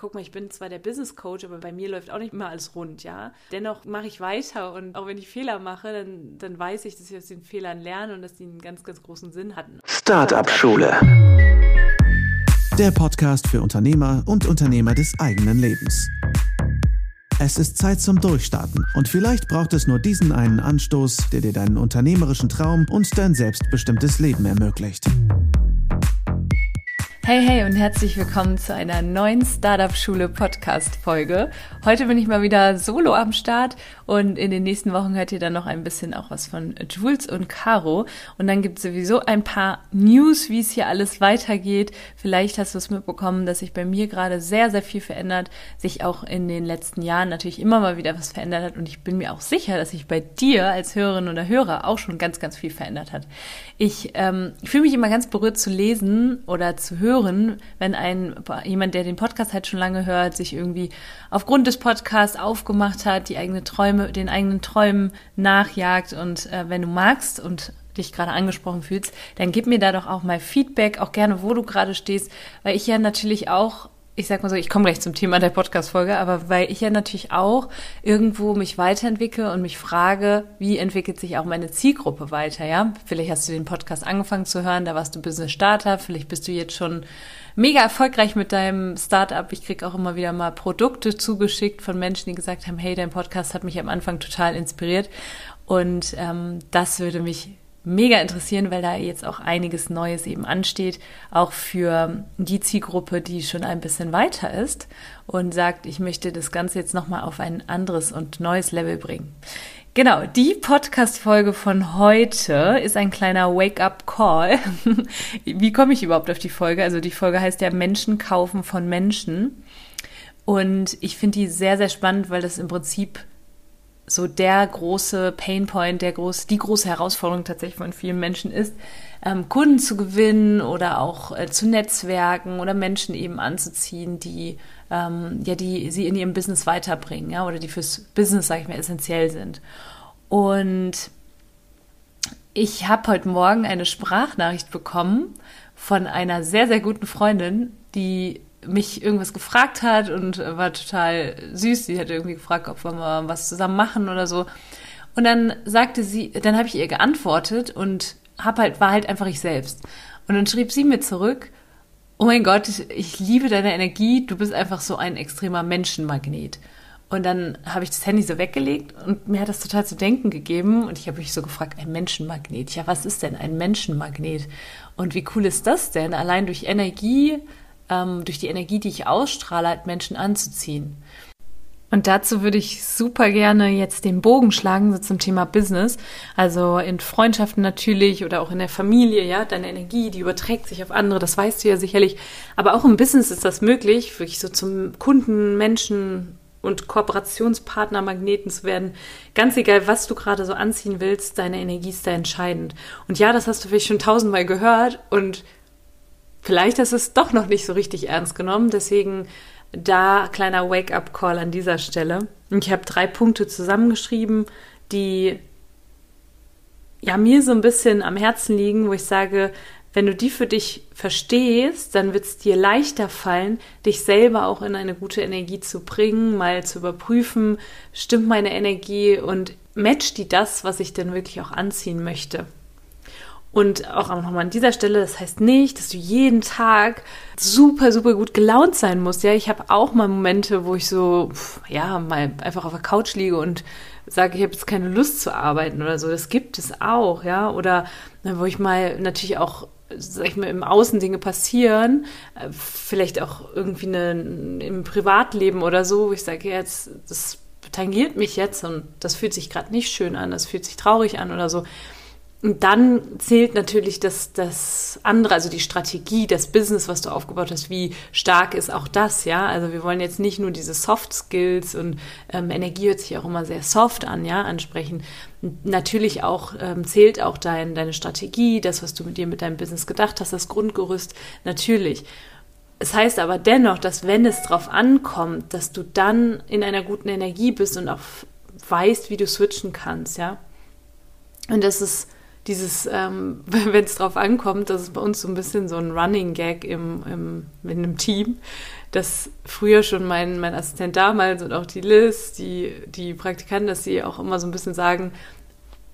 guck mal, ich bin zwar der Business Coach, aber bei mir läuft auch nicht immer alles rund, ja. Dennoch mache ich weiter und auch wenn ich Fehler mache, dann, dann weiß ich, dass ich aus den Fehlern lerne und dass die einen ganz, ganz großen Sinn hatten. Startup Schule. Der Podcast für Unternehmer und Unternehmer des eigenen Lebens. Es ist Zeit zum Durchstarten und vielleicht braucht es nur diesen einen Anstoß, der dir deinen unternehmerischen Traum und dein selbstbestimmtes Leben ermöglicht. Hey, hey und herzlich willkommen zu einer neuen Startup Schule Podcast Folge. Heute bin ich mal wieder solo am Start und in den nächsten Wochen hört ihr dann noch ein bisschen auch was von Jules und Caro und dann gibt es sowieso ein paar News, wie es hier alles weitergeht. Vielleicht hast du es mitbekommen, dass sich bei mir gerade sehr, sehr viel verändert, sich auch in den letzten Jahren natürlich immer mal wieder was verändert hat und ich bin mir auch sicher, dass sich bei dir als Hörerin oder Hörer auch schon ganz, ganz viel verändert hat. Ich ähm, fühle mich immer ganz berührt zu lesen oder zu hören, wenn ein jemand, der den Podcast halt schon lange hört, sich irgendwie aufgrund des Podcasts aufgemacht hat, die eigene Träume, den eigenen Träumen nachjagt und äh, wenn du magst und dich gerade angesprochen fühlst, dann gib mir da doch auch mal Feedback, auch gerne, wo du gerade stehst, weil ich ja natürlich auch ich sag mal so, ich komme gleich zum Thema der Podcast-Folge, aber weil ich ja natürlich auch irgendwo mich weiterentwickle und mich frage, wie entwickelt sich auch meine Zielgruppe weiter, ja? Vielleicht hast du den Podcast angefangen zu hören, da warst du Business Starter, vielleicht bist du jetzt schon mega erfolgreich mit deinem Startup. Ich krieg auch immer wieder mal Produkte zugeschickt von Menschen, die gesagt haben, hey, dein Podcast hat mich am Anfang total inspiriert. Und ähm, das würde mich mega interessieren, weil da jetzt auch einiges Neues eben ansteht, auch für die Zielgruppe, die schon ein bisschen weiter ist und sagt, ich möchte das Ganze jetzt nochmal auf ein anderes und neues Level bringen. Genau, die Podcast-Folge von heute ist ein kleiner Wake-up-Call. Wie komme ich überhaupt auf die Folge? Also die Folge heißt ja Menschen kaufen von Menschen. Und ich finde die sehr, sehr spannend, weil das im Prinzip so der große Painpoint, der groß, die große Herausforderung tatsächlich von vielen Menschen ist, ähm, Kunden zu gewinnen oder auch äh, zu Netzwerken oder Menschen eben anzuziehen, die ähm, ja die sie in ihrem Business weiterbringen, ja oder die fürs Business sage ich mal essentiell sind. Und ich habe heute Morgen eine Sprachnachricht bekommen von einer sehr sehr guten Freundin, die mich irgendwas gefragt hat und war total süß. Sie hatte irgendwie gefragt, ob wir mal was zusammen machen oder so. Und dann sagte sie, dann habe ich ihr geantwortet und hab halt, war halt einfach ich selbst. Und dann schrieb sie mir zurück, oh mein Gott, ich liebe deine Energie, du bist einfach so ein extremer Menschenmagnet. Und dann habe ich das Handy so weggelegt und mir hat das total zu denken gegeben. Und ich habe mich so gefragt, ein Menschenmagnet. Ja, was ist denn ein Menschenmagnet? Und wie cool ist das denn? Allein durch Energie ähm, durch die Energie, die ich ausstrahle, halt Menschen anzuziehen. Und dazu würde ich super gerne jetzt den Bogen schlagen, so zum Thema Business. Also in Freundschaften natürlich oder auch in der Familie, ja, deine Energie, die überträgt sich auf andere, das weißt du ja sicherlich. Aber auch im Business ist das möglich, wirklich so zum Kunden, Menschen und Kooperationspartner Magneten zu werden. Ganz egal, was du gerade so anziehen willst, deine Energie ist da entscheidend. Und ja, das hast du vielleicht schon tausendmal gehört und vielleicht hast du es doch noch nicht so richtig ernst genommen. Deswegen da kleiner Wake-up-Call an dieser Stelle. Ich habe drei Punkte zusammengeschrieben, die ja mir so ein bisschen am Herzen liegen, wo ich sage, wenn du die für dich verstehst, dann wird es dir leichter fallen, dich selber auch in eine gute Energie zu bringen, mal zu überprüfen, stimmt meine Energie und matcht die das, was ich denn wirklich auch anziehen möchte. Und auch nochmal an dieser Stelle, das heißt nicht, dass du jeden Tag super, super gut gelaunt sein musst. Ja, ich habe auch mal Momente, wo ich so, ja, mal einfach auf der Couch liege und sage, ich habe jetzt keine Lust zu arbeiten oder so. Das gibt es auch, ja. Oder wo ich mal natürlich auch, sag ich mal, im Außen Dinge passieren, äh, vielleicht auch irgendwie eine, im Privatleben oder so, wo ich sage, jetzt, das tangiert mich jetzt und das fühlt sich gerade nicht schön an, das fühlt sich traurig an oder so und dann zählt natürlich das, das andere, also die Strategie, das Business, was du aufgebaut hast, wie stark ist auch das, ja? Also wir wollen jetzt nicht nur diese Soft Skills und ähm, Energie hört sich auch immer sehr soft an, ja, ansprechen. Natürlich auch ähm, zählt auch dein, deine Strategie, das, was du mit dir mit deinem Business gedacht hast, das Grundgerüst, natürlich. Es heißt aber dennoch, dass wenn es drauf ankommt, dass du dann in einer guten Energie bist und auch weißt, wie du switchen kannst, ja. Und das ist dieses, ähm, wenn es drauf ankommt, das ist bei uns so ein bisschen so ein Running Gag im, im, in einem Team, dass früher schon mein, mein Assistent damals und auch die Liz, die, die Praktikanten, dass sie auch immer so ein bisschen sagen,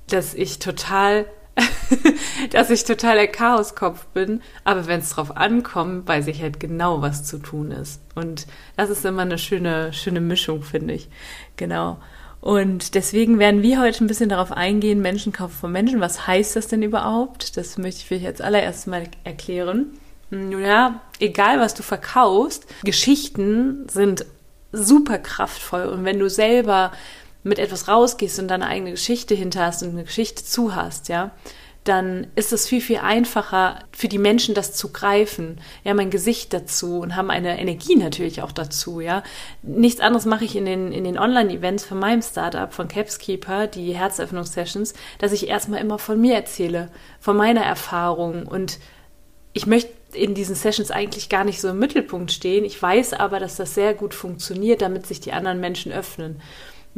dass ich total dass ich total der Chaoskopf bin, aber wenn es drauf ankommt, weiß ich halt genau, was zu tun ist. Und das ist immer eine schöne, schöne Mischung, finde ich. Genau. Und deswegen werden wir heute ein bisschen darauf eingehen, Menschen kaufen von Menschen. Was heißt das denn überhaupt? Das möchte ich vielleicht als allererstes mal erklären. Ja, egal was du verkaufst, Geschichten sind super kraftvoll. Und wenn du selber mit etwas rausgehst und deine eigene Geschichte hinter hast und eine Geschichte zu hast, ja, dann ist es viel, viel einfacher für die Menschen, das zu greifen. Ja, mein Gesicht dazu und haben eine Energie natürlich auch dazu, ja. Nichts anderes mache ich in den, in den Online-Events von meinem Startup, von Capskeeper, die Herzöffnungssessions, dass ich erstmal immer von mir erzähle, von meiner Erfahrung und ich möchte in diesen Sessions eigentlich gar nicht so im Mittelpunkt stehen. Ich weiß aber, dass das sehr gut funktioniert, damit sich die anderen Menschen öffnen.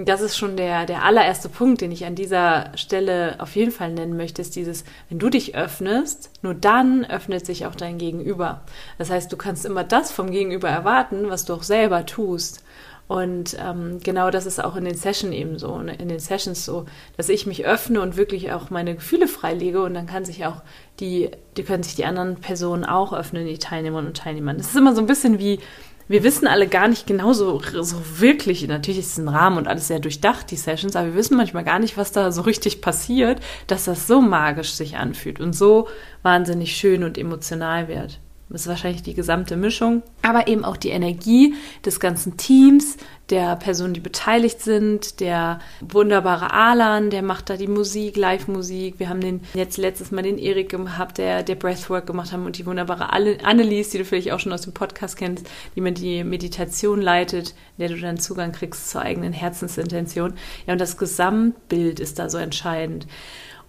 Das ist schon der, der allererste Punkt, den ich an dieser Stelle auf jeden Fall nennen möchte, ist dieses, wenn du dich öffnest, nur dann öffnet sich auch dein Gegenüber. Das heißt, du kannst immer das vom Gegenüber erwarten, was du auch selber tust. Und ähm, genau das ist auch in den Sessions eben so, ne, in den Sessions so, dass ich mich öffne und wirklich auch meine Gefühle freilege und dann kann sich auch die, die können sich die anderen Personen auch öffnen, die Teilnehmerinnen und Teilnehmer. Das ist immer so ein bisschen wie, wir wissen alle gar nicht genau so, so wirklich, natürlich ist es ein Rahmen und alles sehr durchdacht, die Sessions, aber wir wissen manchmal gar nicht, was da so richtig passiert, dass das so magisch sich anfühlt und so wahnsinnig schön und emotional wird. Das ist wahrscheinlich die gesamte Mischung, aber eben auch die Energie des ganzen Teams, der Personen, die beteiligt sind, der wunderbare Alan, der macht da die Musik, Live-Musik. Wir haben den jetzt letztes Mal den Erik gehabt, der, der Breathwork gemacht haben und die wunderbare Annelies, die du vielleicht auch schon aus dem Podcast kennst, die mir die Meditation leitet, in der du dann Zugang kriegst zur eigenen Herzensintention. Ja, und das Gesamtbild ist da so entscheidend.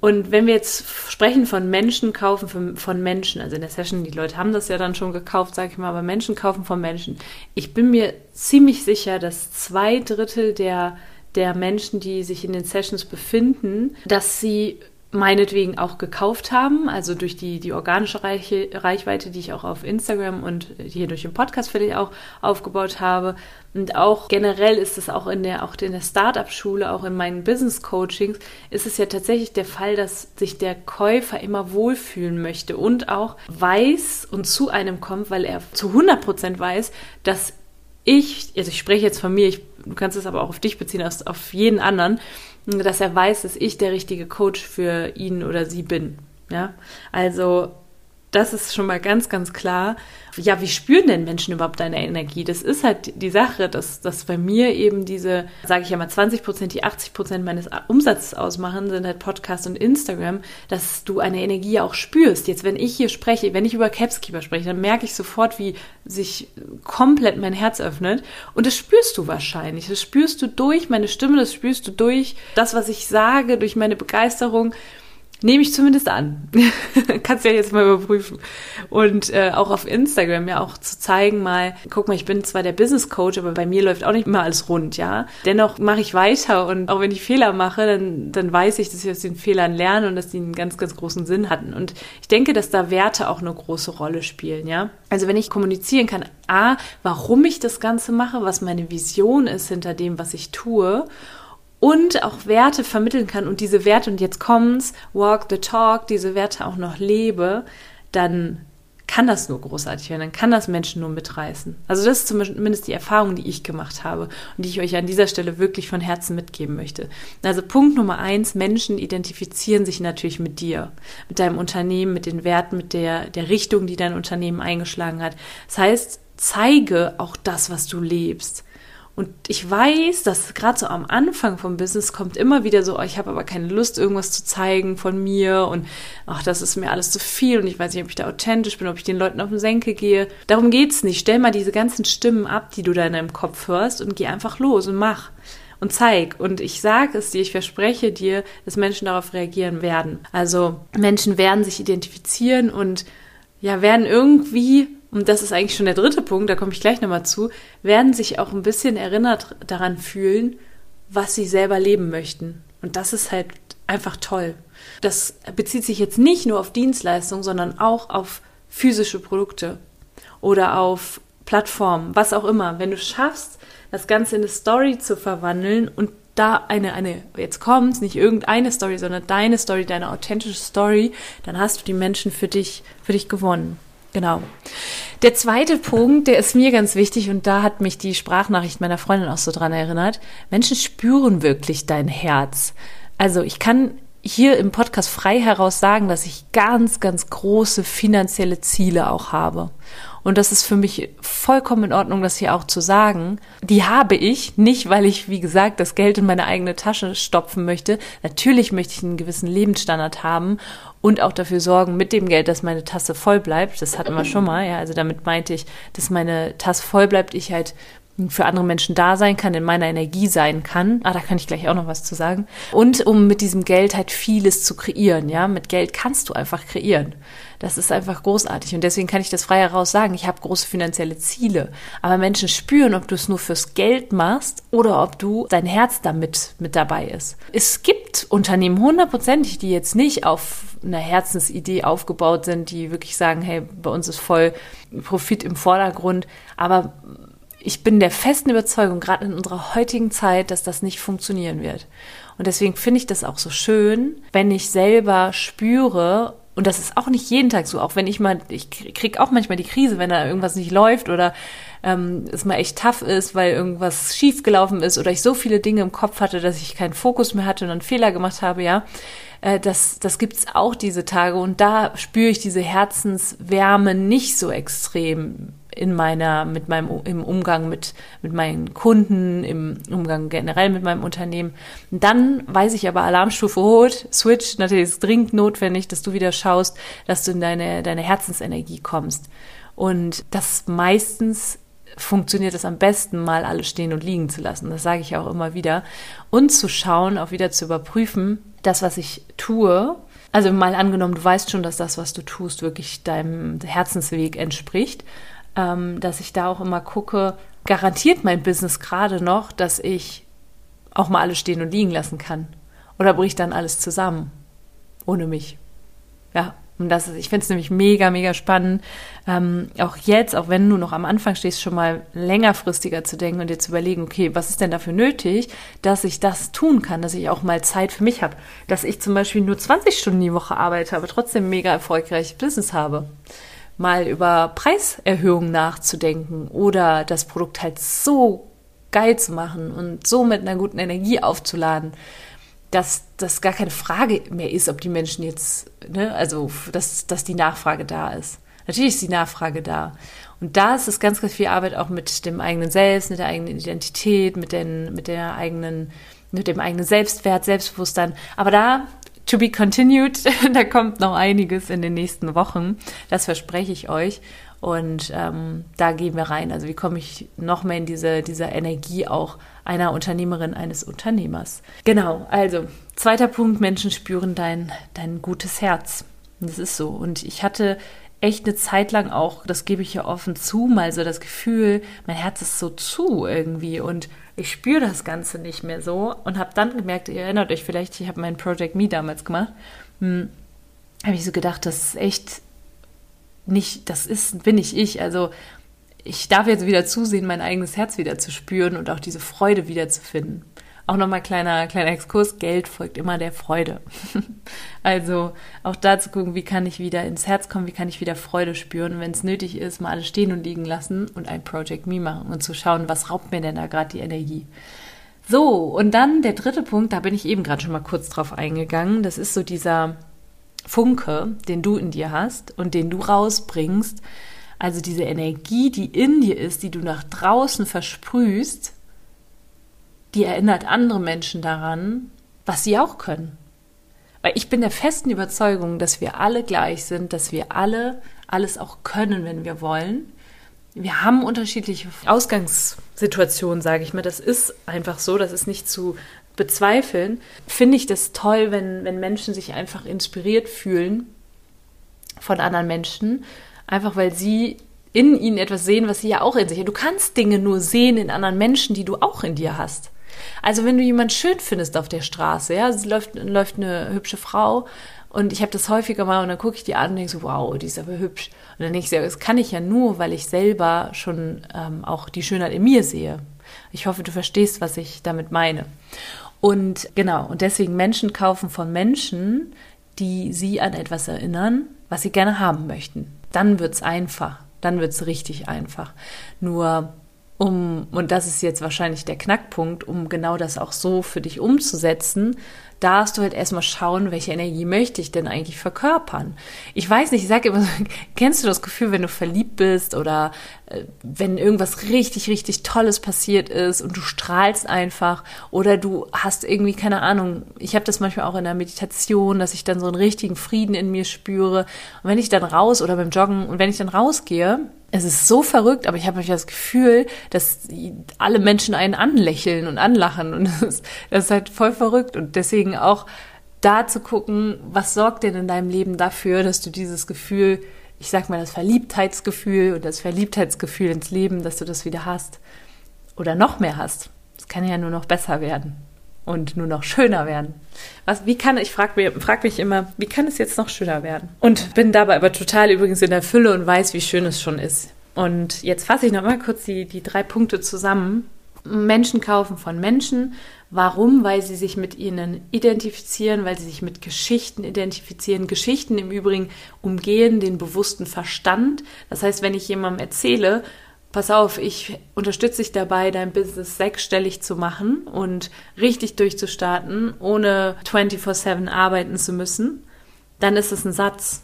Und wenn wir jetzt sprechen von Menschen kaufen von, Menschen, also in der Session, die Leute haben das ja dann schon gekauft, sage ich mal, aber Menschen kaufen von Menschen. Ich bin mir ziemlich sicher, dass zwei Drittel der, der Menschen, die sich in den Sessions befinden, dass sie meinetwegen auch gekauft haben, also durch die, die organische Reichweite, die ich auch auf Instagram und hier durch den Podcast vielleicht auch aufgebaut habe. Und auch generell ist es auch in der, auch in der Startup-Schule, auch in meinen Business-Coachings, ist es ja tatsächlich der Fall, dass sich der Käufer immer wohlfühlen möchte und auch weiß und zu einem kommt, weil er zu 100 Prozent weiß, dass ich, also ich spreche jetzt von mir, ich, du kannst es aber auch auf dich beziehen, auf jeden anderen, dass er weiß, dass ich der richtige Coach für ihn oder sie bin. Ja, also das ist schon mal ganz, ganz klar. Ja, wie spüren denn Menschen überhaupt deine Energie? Das ist halt die Sache, dass, dass bei mir eben diese, sage ich ja mal, 20 Prozent, die 80 Prozent meines Umsatzes ausmachen, sind halt Podcast und Instagram, dass du eine Energie auch spürst. Jetzt, wenn ich hier spreche, wenn ich über Capskeeper spreche, dann merke ich sofort, wie sich komplett mein Herz öffnet. Und das spürst du wahrscheinlich. Das spürst du durch meine Stimme, das spürst du durch das, was ich sage, durch meine Begeisterung. Nehme ich zumindest an. Kannst ja jetzt mal überprüfen. Und äh, auch auf Instagram ja auch zu zeigen mal, guck mal, ich bin zwar der Business Coach, aber bei mir läuft auch nicht immer alles rund, ja. Dennoch mache ich weiter und auch wenn ich Fehler mache, dann, dann weiß ich, dass ich aus den Fehlern lerne und dass die einen ganz, ganz großen Sinn hatten. Und ich denke, dass da Werte auch eine große Rolle spielen, ja. Also wenn ich kommunizieren kann, A, warum ich das Ganze mache, was meine Vision ist hinter dem, was ich tue und auch Werte vermitteln kann und diese Werte, und jetzt kommt's, walk the talk, diese Werte auch noch lebe, dann kann das nur großartig werden, dann kann das Menschen nur mitreißen. Also das ist zumindest die Erfahrung, die ich gemacht habe und die ich euch an dieser Stelle wirklich von Herzen mitgeben möchte. Also Punkt Nummer eins, Menschen identifizieren sich natürlich mit dir, mit deinem Unternehmen, mit den Werten, mit der, der Richtung, die dein Unternehmen eingeschlagen hat. Das heißt, zeige auch das, was du lebst. Und ich weiß, dass gerade so am Anfang vom Business kommt immer wieder so, oh, ich habe aber keine Lust, irgendwas zu zeigen von mir und ach, das ist mir alles zu viel und ich weiß nicht, ob ich da authentisch bin, ob ich den Leuten auf den Senkel gehe. Darum geht's nicht. Stell mal diese ganzen Stimmen ab, die du da in deinem Kopf hörst und geh einfach los und mach und zeig. Und ich sage es dir, ich verspreche dir, dass Menschen darauf reagieren werden. Also Menschen werden sich identifizieren und ja, werden irgendwie und das ist eigentlich schon der dritte Punkt, da komme ich gleich nochmal zu, werden sich auch ein bisschen erinnert daran fühlen, was sie selber leben möchten. Und das ist halt einfach toll. Das bezieht sich jetzt nicht nur auf Dienstleistungen, sondern auch auf physische Produkte oder auf Plattformen, was auch immer. Wenn du schaffst, das Ganze in eine Story zu verwandeln und da eine, eine, jetzt kommt's, nicht irgendeine Story, sondern deine Story, deine authentische Story, dann hast du die Menschen für dich, für dich gewonnen. Genau. Der zweite Punkt, der ist mir ganz wichtig und da hat mich die Sprachnachricht meiner Freundin auch so dran erinnert. Menschen spüren wirklich dein Herz. Also ich kann hier im Podcast frei heraus sagen, dass ich ganz, ganz große finanzielle Ziele auch habe. Und das ist für mich vollkommen in Ordnung, das hier auch zu sagen. Die habe ich nicht, weil ich, wie gesagt, das Geld in meine eigene Tasche stopfen möchte. Natürlich möchte ich einen gewissen Lebensstandard haben und auch dafür sorgen mit dem Geld, dass meine Tasse voll bleibt. Das hatten wir schon mal, ja. Also damit meinte ich, dass meine Tasse voll bleibt, ich halt für andere Menschen da sein kann, in meiner Energie sein kann. Ah, da kann ich gleich auch noch was zu sagen. Und um mit diesem Geld halt vieles zu kreieren, ja. Mit Geld kannst du einfach kreieren. Das ist einfach großartig. Und deswegen kann ich das frei heraus sagen. Ich habe große finanzielle Ziele. Aber Menschen spüren, ob du es nur fürs Geld machst oder ob du dein Herz damit mit dabei ist. Es gibt Unternehmen hundertprozentig, die jetzt nicht auf einer Herzensidee aufgebaut sind, die wirklich sagen, hey, bei uns ist voll Profit im Vordergrund. Aber ich bin der festen Überzeugung, gerade in unserer heutigen Zeit, dass das nicht funktionieren wird. Und deswegen finde ich das auch so schön, wenn ich selber spüre, und das ist auch nicht jeden Tag so, auch wenn ich mal, ich kriege auch manchmal die Krise, wenn da irgendwas nicht läuft oder ähm, es mal echt tough ist, weil irgendwas schiefgelaufen ist oder ich so viele Dinge im Kopf hatte, dass ich keinen Fokus mehr hatte und einen Fehler gemacht habe, ja. Äh, das, das gibt's auch diese Tage und da spüre ich diese Herzenswärme nicht so extrem in meiner, mit meinem, im Umgang mit, mit meinen Kunden, im Umgang generell mit meinem Unternehmen. dann weiß ich aber Alarmstufe rot, Switch, natürlich ist es dringend notwendig, dass du wieder schaust, dass du in deine, deine Herzensenergie kommst. Und das meistens funktioniert es am besten, mal alles stehen und liegen zu lassen. Das sage ich auch immer wieder. Und zu schauen, auch wieder zu überprüfen, das, was ich tue, also mal angenommen, du weißt schon, dass das, was du tust, wirklich deinem Herzensweg entspricht ähm, dass ich da auch immer gucke, garantiert mein Business gerade noch, dass ich auch mal alles stehen und liegen lassen kann? Oder bricht dann alles zusammen ohne mich? Ja, und das ist, ich finde es nämlich mega, mega spannend, ähm, auch jetzt, auch wenn du noch am Anfang stehst, schon mal längerfristiger zu denken und dir zu überlegen, okay, was ist denn dafür nötig, dass ich das tun kann, dass ich auch mal Zeit für mich habe, dass ich zum Beispiel nur 20 Stunden die Woche arbeite, aber trotzdem mega erfolgreiches Business habe mal über Preiserhöhungen nachzudenken oder das Produkt halt so geil zu machen und so mit einer guten Energie aufzuladen, dass das gar keine Frage mehr ist, ob die Menschen jetzt, ne, also dass, dass die Nachfrage da ist. Natürlich ist die Nachfrage da. Und da ist es ganz, ganz viel Arbeit auch mit dem eigenen Selbst, mit der eigenen Identität, mit, den, mit der eigenen, mit dem eigenen Selbstwert, Selbstbewusstsein. Aber da to be continued. da kommt noch einiges in den nächsten Wochen. Das verspreche ich euch. Und ähm, da gehen wir rein. Also wie komme ich noch mehr in diese, diese Energie auch einer Unternehmerin, eines Unternehmers. Genau, also zweiter Punkt, Menschen spüren dein, dein gutes Herz. Das ist so. Und ich hatte echt eine Zeit lang auch, das gebe ich ja offen zu, mal so das Gefühl, mein Herz ist so zu irgendwie und ich spüre das Ganze nicht mehr so und habe dann gemerkt, ihr erinnert euch vielleicht, ich habe mein Project Me damals gemacht, hm, habe ich so gedacht, das ist echt nicht, das ist, bin ich ich, also ich darf jetzt wieder zusehen, mein eigenes Herz wieder zu spüren und auch diese Freude wieder zu finden. Auch nochmal kleiner, kleiner Exkurs, Geld folgt immer der Freude. also auch da zu gucken, wie kann ich wieder ins Herz kommen, wie kann ich wieder Freude spüren wenn es nötig ist, mal alles stehen und liegen lassen und ein Project Me machen und zu schauen, was raubt mir denn da gerade die Energie. So, und dann der dritte Punkt, da bin ich eben gerade schon mal kurz drauf eingegangen, das ist so dieser Funke, den du in dir hast und den du rausbringst, also diese Energie, die in dir ist, die du nach draußen versprühst, die erinnert andere Menschen daran, was sie auch können. Weil ich bin der festen Überzeugung, dass wir alle gleich sind, dass wir alle alles auch können, wenn wir wollen. Wir haben unterschiedliche Ausgangssituationen, sage ich mal. Das ist einfach so, das ist nicht zu bezweifeln. Finde ich das toll, wenn, wenn Menschen sich einfach inspiriert fühlen von anderen Menschen, einfach weil sie in ihnen etwas sehen, was sie ja auch in sich haben. Du kannst Dinge nur sehen in anderen Menschen, die du auch in dir hast. Also wenn du jemanden schön findest auf der Straße, ja, es läuft, läuft eine hübsche Frau und ich habe das häufiger mal und dann gucke ich die an und denke so, wow, die ist aber hübsch. Und dann denke ich, das kann ich ja nur, weil ich selber schon ähm, auch die Schönheit in mir sehe. Ich hoffe, du verstehst, was ich damit meine. Und genau, und deswegen Menschen kaufen von Menschen, die sie an etwas erinnern, was sie gerne haben möchten. Dann wird's einfach. Dann wird's richtig einfach. Nur um, und das ist jetzt wahrscheinlich der Knackpunkt, um genau das auch so für dich umzusetzen, darfst du halt erstmal schauen, welche Energie möchte ich denn eigentlich verkörpern. Ich weiß nicht, ich sage immer, kennst du das Gefühl, wenn du verliebt bist oder äh, wenn irgendwas richtig, richtig Tolles passiert ist und du strahlst einfach oder du hast irgendwie, keine Ahnung, ich habe das manchmal auch in der Meditation, dass ich dann so einen richtigen Frieden in mir spüre. Und wenn ich dann raus oder beim Joggen und wenn ich dann rausgehe, es ist so verrückt, aber ich habe das Gefühl, dass alle Menschen einen anlächeln und anlachen und das ist, das ist halt voll verrückt und deswegen auch da zu gucken, was sorgt denn in deinem Leben dafür, dass du dieses Gefühl, ich sag mal das Verliebtheitsgefühl und das Verliebtheitsgefühl ins Leben, dass du das wieder hast oder noch mehr hast. Es kann ja nur noch besser werden und nur noch schöner werden. Was, wie kann, ich frage frag mich immer, wie kann es jetzt noch schöner werden? Und bin dabei aber total übrigens in der Fülle und weiß, wie schön es schon ist. Und jetzt fasse ich noch mal kurz die, die drei Punkte zusammen. Menschen kaufen von Menschen. Warum? Weil sie sich mit ihnen identifizieren, weil sie sich mit Geschichten identifizieren. Geschichten im Übrigen umgehen den bewussten Verstand. Das heißt, wenn ich jemandem erzähle, pass auf, ich unterstütze dich dabei, dein Business sechsstellig zu machen und richtig durchzustarten, ohne 24/7 arbeiten zu müssen, dann ist es ein Satz.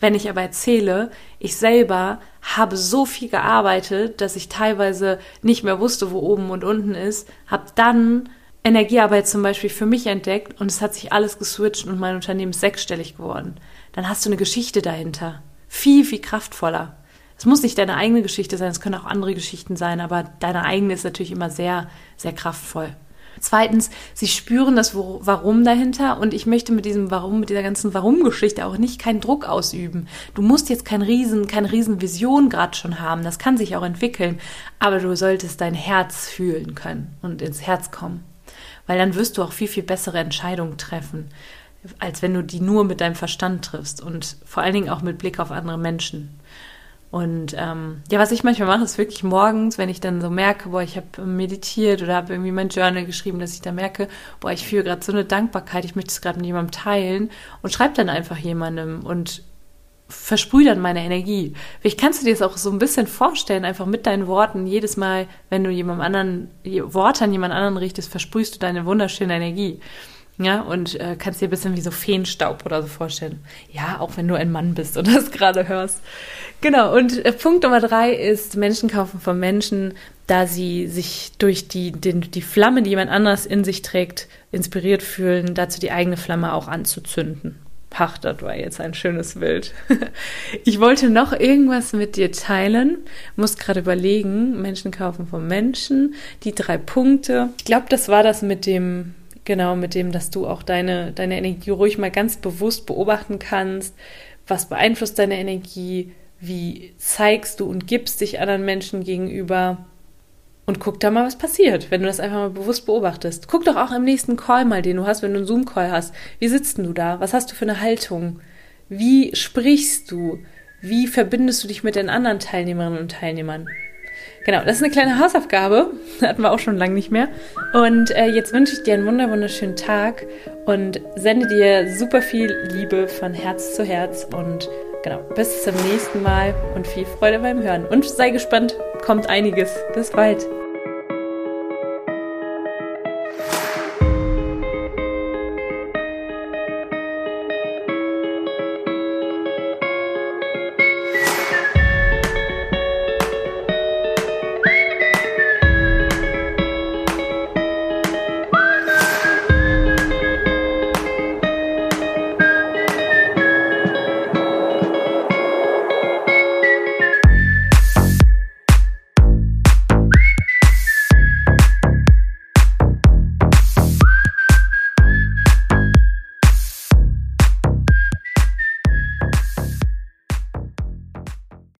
Wenn ich aber erzähle, ich selber habe so viel gearbeitet, dass ich teilweise nicht mehr wusste, wo oben und unten ist, habe dann Energiearbeit zum Beispiel für mich entdeckt und es hat sich alles geswitcht und mein Unternehmen ist sechsstellig geworden. Dann hast du eine Geschichte dahinter. Viel, viel kraftvoller. Es muss nicht deine eigene Geschichte sein, es können auch andere Geschichten sein, aber deine eigene ist natürlich immer sehr, sehr kraftvoll. Zweitens, sie spüren das Warum dahinter und ich möchte mit diesem Warum, mit dieser ganzen Warum-Geschichte auch nicht keinen Druck ausüben. Du musst jetzt kein Riesen, keine Riesenvision gerade schon haben, das kann sich auch entwickeln, aber du solltest dein Herz fühlen können und ins Herz kommen, weil dann wirst du auch viel, viel bessere Entscheidungen treffen, als wenn du die nur mit deinem Verstand triffst und vor allen Dingen auch mit Blick auf andere Menschen. Und ähm, ja, was ich manchmal mache, ist wirklich morgens, wenn ich dann so merke, boah, ich habe meditiert oder habe irgendwie mein Journal geschrieben, dass ich da merke, boah, ich fühle gerade so eine Dankbarkeit, ich möchte es gerade mit jemandem teilen und schreibe dann einfach jemandem und versprühe dann meine Energie. Vielleicht kannst du dir das auch so ein bisschen vorstellen, einfach mit deinen Worten. Jedes Mal, wenn du jemandem anderen Worte an jemand anderen richtest, versprühst du deine wunderschöne Energie. Ja, und äh, kannst dir ein bisschen wie so Feenstaub oder so vorstellen. Ja, auch wenn du ein Mann bist und das gerade hörst. Genau, und äh, Punkt Nummer drei ist Menschen kaufen von Menschen, da sie sich durch die, den, die Flamme, die jemand anders in sich trägt, inspiriert fühlen, dazu die eigene Flamme auch anzuzünden. Pach, das war jetzt ein schönes Bild. ich wollte noch irgendwas mit dir teilen, muss gerade überlegen, Menschen kaufen von Menschen, die drei Punkte. Ich glaube, das war das mit dem Genau, mit dem, dass du auch deine, deine Energie ruhig mal ganz bewusst beobachten kannst. Was beeinflusst deine Energie? Wie zeigst du und gibst dich anderen Menschen gegenüber? Und guck da mal, was passiert, wenn du das einfach mal bewusst beobachtest. Guck doch auch im nächsten Call mal, den du hast, wenn du einen Zoom-Call hast. Wie sitzt du da? Was hast du für eine Haltung? Wie sprichst du? Wie verbindest du dich mit den anderen Teilnehmerinnen und Teilnehmern? Genau, das ist eine kleine Hausaufgabe. Hatten wir auch schon lange nicht mehr. Und äh, jetzt wünsche ich dir einen wunderschönen Tag und sende dir super viel Liebe von Herz zu Herz. Und genau, bis zum nächsten Mal und viel Freude beim Hören. Und sei gespannt, kommt einiges. Bis bald.